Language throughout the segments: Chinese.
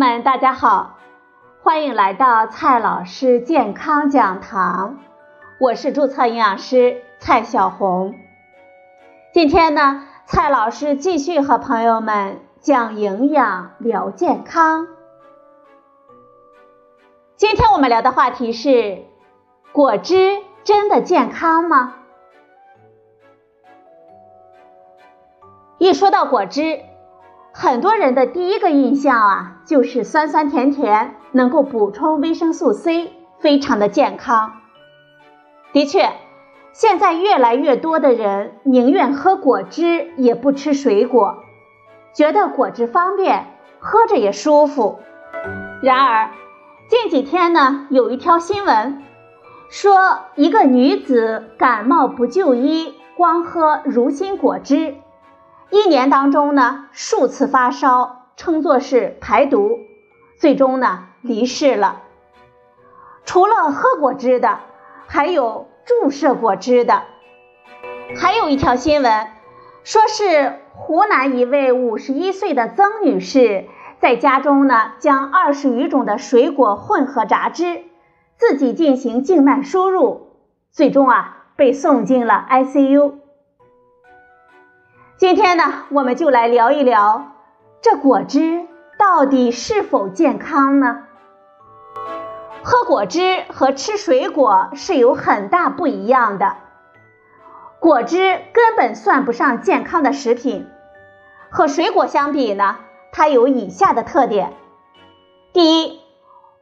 们，大家好，欢迎来到蔡老师健康讲堂，我是注册营养师蔡小红。今天呢，蔡老师继续和朋友们讲营养聊健康。今天我们聊的话题是：果汁真的健康吗？一说到果汁，很多人的第一个印象啊，就是酸酸甜甜，能够补充维生素 C，非常的健康。的确，现在越来越多的人宁愿喝果汁也不吃水果，觉得果汁方便，喝着也舒服。然而，近几天呢，有一条新闻说，一个女子感冒不就医，光喝如心果汁。一年当中呢，数次发烧，称作是排毒，最终呢离世了。除了喝果汁的，还有注射果汁的。还有一条新闻，说是湖南一位五十一岁的曾女士，在家中呢将二十余种的水果混合榨汁，自己进行静脉输入，最终啊被送进了 ICU。今天呢，我们就来聊一聊这果汁到底是否健康呢？喝果汁和吃水果是有很大不一样的。果汁根本算不上健康的食品，和水果相比呢，它有以下的特点：第一，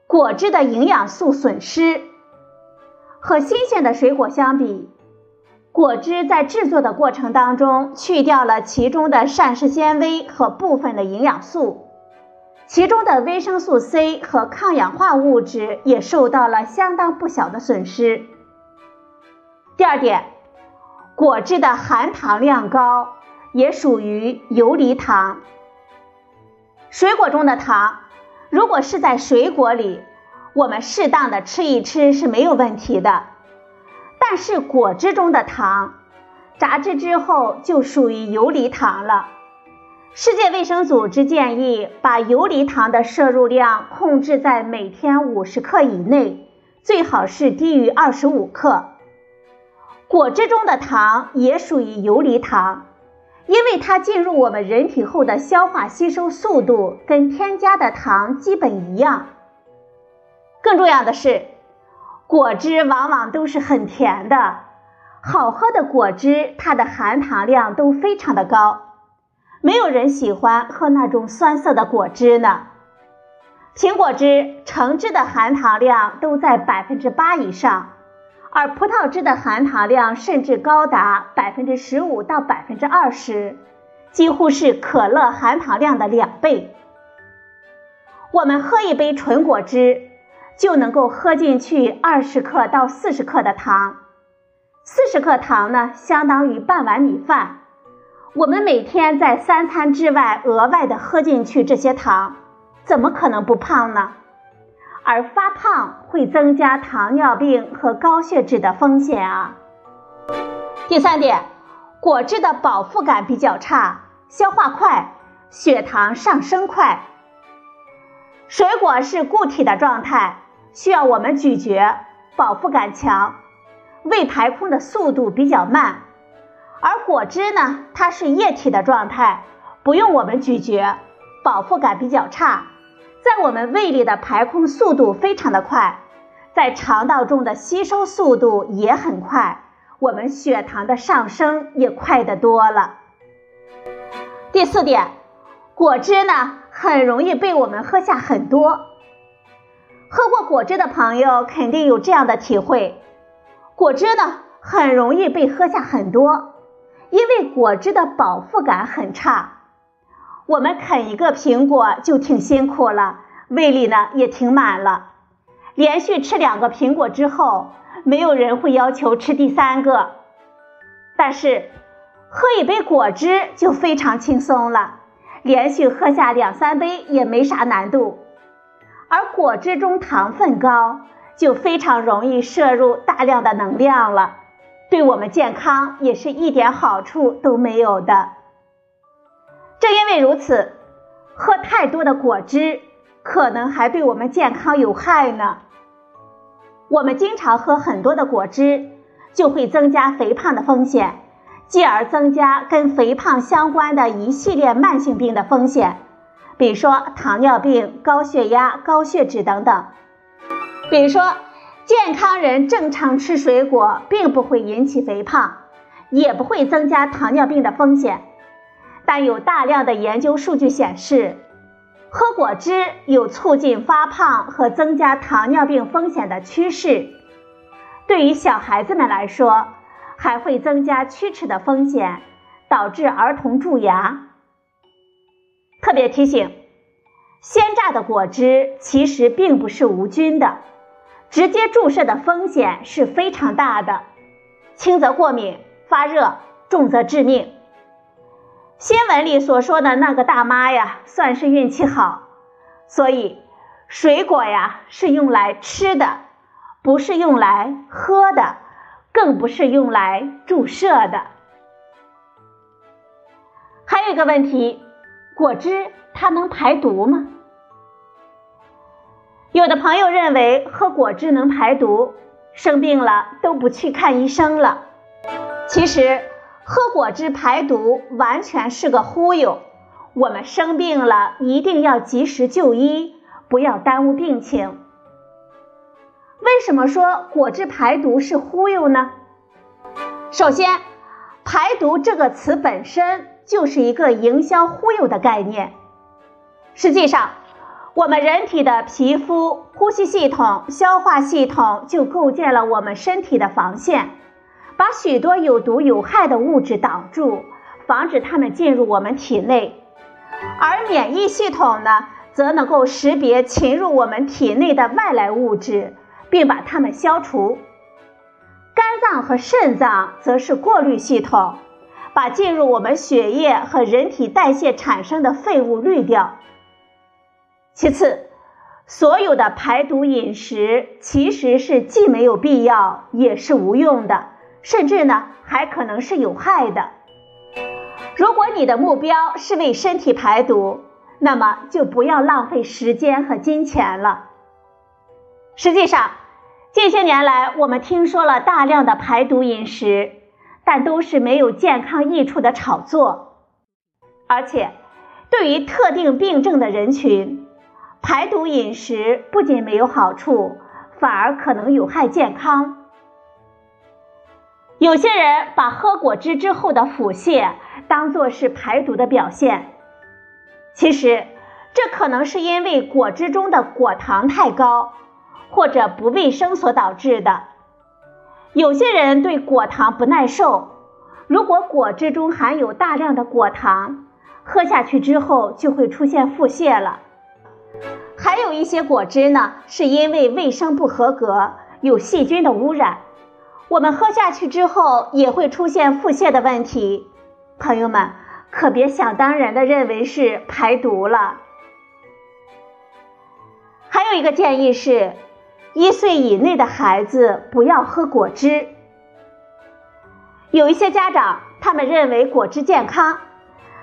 果汁的营养素损失，和新鲜的水果相比。果汁在制作的过程当中，去掉了其中的膳食纤维和部分的营养素，其中的维生素 C 和抗氧化物质也受到了相当不小的损失。第二点，果汁的含糖量高，也属于游离糖。水果中的糖，如果是在水果里，我们适当的吃一吃是没有问题的。但是果汁中的糖，榨汁之后就属于游离糖了。世界卫生组织建议把游离糖的摄入量控制在每天五十克以内，最好是低于二十五克。果汁中的糖也属于游离糖，因为它进入我们人体后的消化吸收速度跟添加的糖基本一样。更重要的是。果汁往往都是很甜的，好喝的果汁它的含糖量都非常的高，没有人喜欢喝那种酸涩的果汁呢。苹果汁、橙汁的含糖量都在百分之八以上，而葡萄汁的含糖量甚至高达百分之十五到百分之二十，几乎是可乐含糖量的两倍。我们喝一杯纯果汁。就能够喝进去二十克到四十克的糖，四十克糖呢，相当于半碗米饭。我们每天在三餐之外额外的喝进去这些糖，怎么可能不胖呢？而发胖会增加糖尿病和高血脂的风险啊。第三点，果汁的饱腹感比较差，消化快，血糖上升快。水果是固体的状态。需要我们咀嚼，饱腹感强，胃排空的速度比较慢。而果汁呢，它是液体的状态，不用我们咀嚼，饱腹感比较差，在我们胃里的排空速度非常的快，在肠道中的吸收速度也很快，我们血糖的上升也快得多了。第四点，果汁呢，很容易被我们喝下很多。喝过果汁的朋友肯定有这样的体会，果汁呢很容易被喝下很多，因为果汁的饱腹感很差。我们啃一个苹果就挺辛苦了，胃里呢也挺满了。连续吃两个苹果之后，没有人会要求吃第三个。但是喝一杯果汁就非常轻松了，连续喝下两三杯也没啥难度。而果汁中糖分高，就非常容易摄入大量的能量了，对我们健康也是一点好处都没有的。正因为如此，喝太多的果汁可能还对我们健康有害呢。我们经常喝很多的果汁，就会增加肥胖的风险，继而增加跟肥胖相关的一系列慢性病的风险，比如说糖尿病、高血压、高血脂等等。比如说，健康人正常吃水果，并不会引起肥胖，也不会增加糖尿病的风险。但有大量的研究数据显示，喝果汁有促进发胖和增加糖尿病风险的趋势。对于小孩子们来说，还会增加龋齿的风险，导致儿童蛀牙。特别提醒：鲜榨的果汁其实并不是无菌的。直接注射的风险是非常大的，轻则过敏、发热，重则致命。新闻里所说的那个大妈呀，算是运气好。所以，水果呀是用来吃的，不是用来喝的，更不是用来注射的。还有一个问题，果汁它能排毒吗？有的朋友认为喝果汁能排毒，生病了都不去看医生了。其实喝果汁排毒完全是个忽悠。我们生病了一定要及时就医，不要耽误病情。为什么说果汁排毒是忽悠呢？首先，排毒这个词本身就是一个营销忽悠的概念。实际上，我们人体的皮肤、呼吸系统、消化系统就构建了我们身体的防线，把许多有毒有害的物质挡住，防止它们进入我们体内。而免疫系统呢，则能够识别侵入我们体内的外来物质，并把它们消除。肝脏和肾脏则是过滤系统，把进入我们血液和人体代谢产生的废物滤掉。其次，所有的排毒饮食其实是既没有必要，也是无用的，甚至呢还可能是有害的。如果你的目标是为身体排毒，那么就不要浪费时间和金钱了。实际上，近些年来我们听说了大量的排毒饮食，但都是没有健康益处的炒作，而且对于特定病症的人群。排毒饮食不仅没有好处，反而可能有害健康。有些人把喝果汁之后的腹泻当作是排毒的表现，其实这可能是因为果汁中的果糖太高或者不卫生所导致的。有些人对果糖不耐受，如果果汁中含有大量的果糖，喝下去之后就会出现腹泻了。还有一些果汁呢，是因为卫生不合格，有细菌的污染，我们喝下去之后也会出现腹泻的问题。朋友们可别想当然的认为是排毒了。还有一个建议是，一岁以内的孩子不要喝果汁。有一些家长他们认为果汁健康。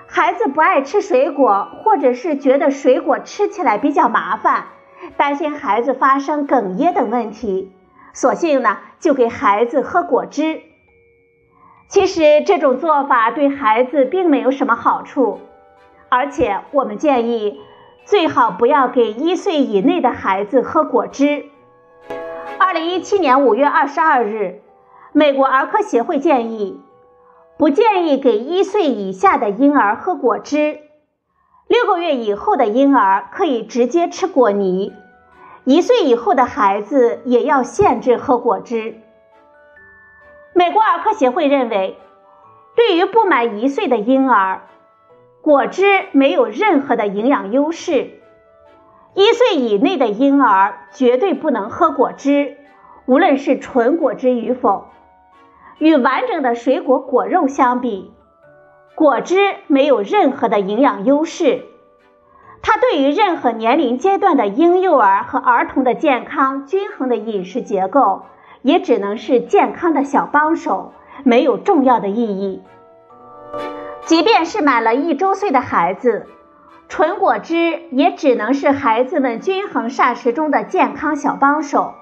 孩子不爱吃水果，或者是觉得水果吃起来比较麻烦，担心孩子发生哽咽等问题，索性呢就给孩子喝果汁。其实这种做法对孩子并没有什么好处，而且我们建议最好不要给一岁以内的孩子喝果汁。二零一七年五月二十二日，美国儿科协会建议。不建议给一岁以下的婴儿喝果汁，六个月以后的婴儿可以直接吃果泥，一岁以后的孩子也要限制喝果汁。美国儿科协会认为，对于不满一岁的婴儿，果汁没有任何的营养优势。一岁以内的婴儿绝对不能喝果汁，无论是纯果汁与否。与完整的水果果肉相比，果汁没有任何的营养优势。它对于任何年龄阶段的婴幼儿和儿童的健康均衡的饮食结构，也只能是健康的小帮手，没有重要的意义。即便是满了一周岁的孩子，纯果汁也只能是孩子们均衡膳食中的健康小帮手，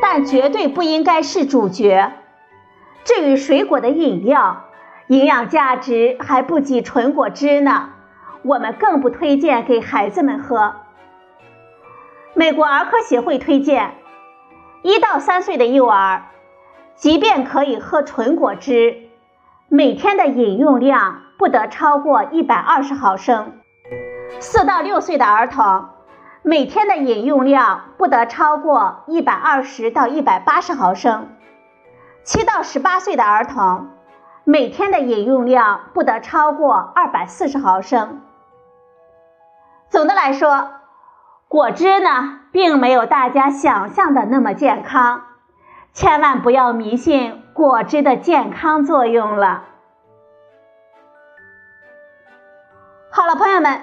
但绝对不应该是主角。至于水果的饮料，营养价值还不及纯果汁呢，我们更不推荐给孩子们喝。美国儿科协会推荐，一到三岁的幼儿，即便可以喝纯果汁，每天的饮用量不得超过一百二十毫升；四到六岁的儿童，每天的饮用量不得超过一百二十到一百八十毫升；七到十八岁的儿童，每天的饮用量不得超过二百四十毫升。总的来说，果汁呢，并没有大家想象的那么健康，千万不要迷信果汁的健康作用了。好了，朋友们，